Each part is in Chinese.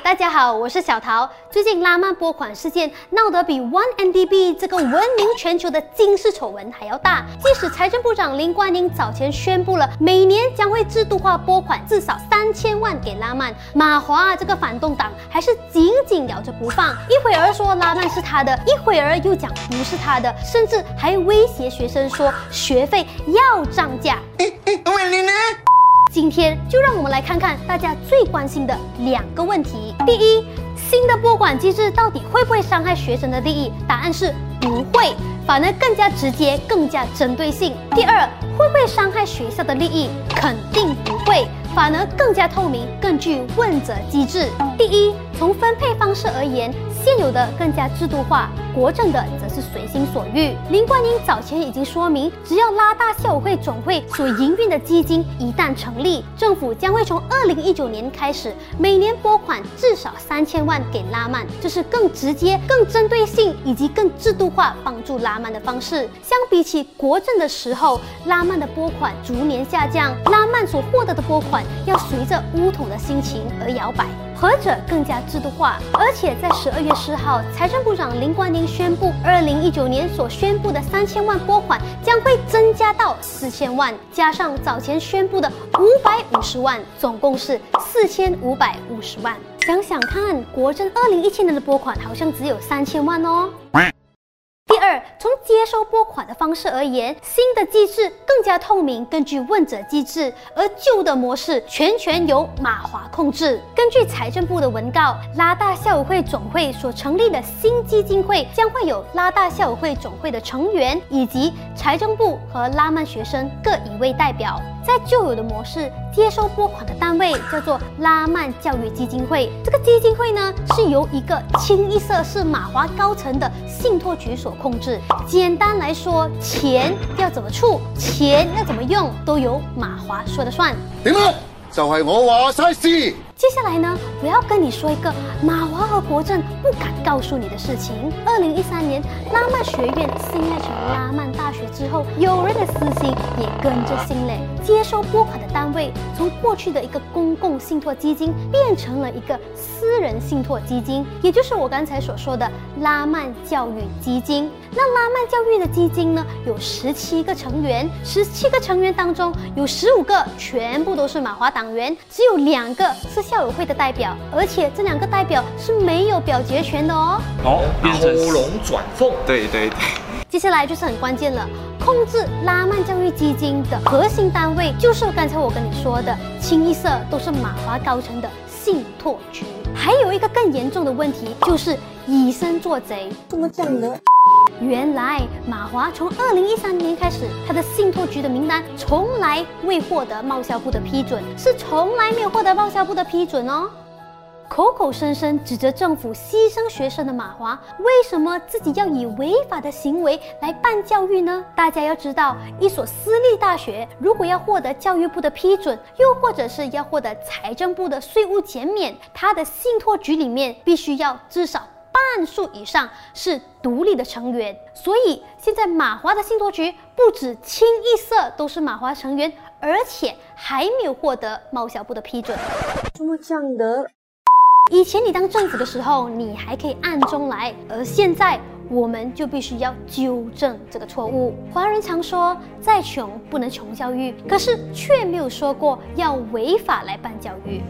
大家好，我是小桃。最近拉曼拨款事件闹得比 One NDB 这个闻名全球的惊世丑闻还要大。即使财政部长林冠英早前宣布了每年将会制度化拨款至少三千万给拉曼，马华这个反动党还是紧紧咬着不放。一会儿说拉曼是他的，一会儿又讲不是他的，甚至还威胁学生说学费要涨价。今天就让我们来看看大家最关心的两个问题。第一，新的拨款机制到底会不会伤害学生的利益？答案是不会，反而更加直接、更加针对性。第二，会不会伤害学校的利益？肯定不会，反而更加透明、更具问责机制。第一，从分配方式而言。现有的更加制度化，国政的则是随心所欲。林冠英早前已经说明，只要拉大校委会总会所营运的基金一旦成立，政府将会从二零一九年开始每年拨款至少三千万给拉曼，这是更直接、更针对性以及更制度化帮助拉曼的方式。相比起国政的时候，拉曼的拨款逐年下降，拉曼所获得的拨款要随着乌统的心情而摇摆。何者更加制度化？而且在十二月十号，财政部长林冠英宣布，二零一九年所宣布的三千万拨款将会增加到四千万，加上早前宣布的五百五十万，总共是四千五百五十万。想想看，国政二零一七年的拨款好像只有三千万哦。第二，从接收拨款的方式而言，新的机制更加透明，根据问责机制；而旧的模式全权由马华控制。根据财政部的文告，拉大校委会总会所成立的新基金会将会有拉大校委会总会的成员，以及财政部和拉曼学生各一位代表。在旧有的模式，接收拨款的单位叫做拉曼教育基金会。这个基金会呢，是由一个清一色是马华高层的信托局所控制。简单来说，钱要怎么出，钱钱要怎么用，都由马华说的算。点啊？就系我话晒事。接下来呢，我要跟你说一个马华和国政不敢告诉你的事情。二零一三年，拉曼学院新列成拉曼大学之后，有人的私心也跟着新列，接收拨款的单位从过去的一个公共信托基金变成了一个私人信托基金，也就是我刚才所说的拉曼教育基金。那拉曼教育的基金呢，有十七个成员，十七个成员当中有十五个全部都是马华党员，只有两个是。校友会的代表，而且这两个代表是没有表决权的哦。哦，偷龙转凤。对对对。接下来就是很关键了，控制拉曼教育基金的核心单位，就是刚才我跟你说的，清一色都是马华高层的信托局。还有一个更严重的问题，就是以身作贼。怎么讲呢？原来马华从二零一三年开始，他的信托局的名单从来未获得贸销部的批准，是从来没有获得贸销部的批准哦。口口声声指责政府牺牲学生的马华，为什么自己要以违法的行为来办教育呢？大家要知道，一所私立大学如果要获得教育部的批准，又或者是要获得财政部的税务减免，他的信托局里面必须要至少。半数以上是独立的成员，所以现在马华的信托局不止清一色都是马华成员，而且还没有获得贸小部的批准。怎么讲的？以前你当政府的时候，你还可以暗中来，而现在我们就必须要纠正这个错误。华人常说再穷不能穷教育，可是却没有说过要违法来办教育。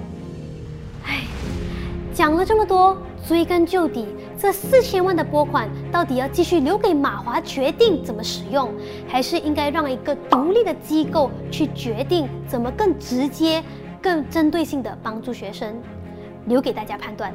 讲了这么多。追根究底，这四千万的拨款到底要继续留给马华决定怎么使用，还是应该让一个独立的机构去决定怎么更直接、更针对性地帮助学生？留给大家判断。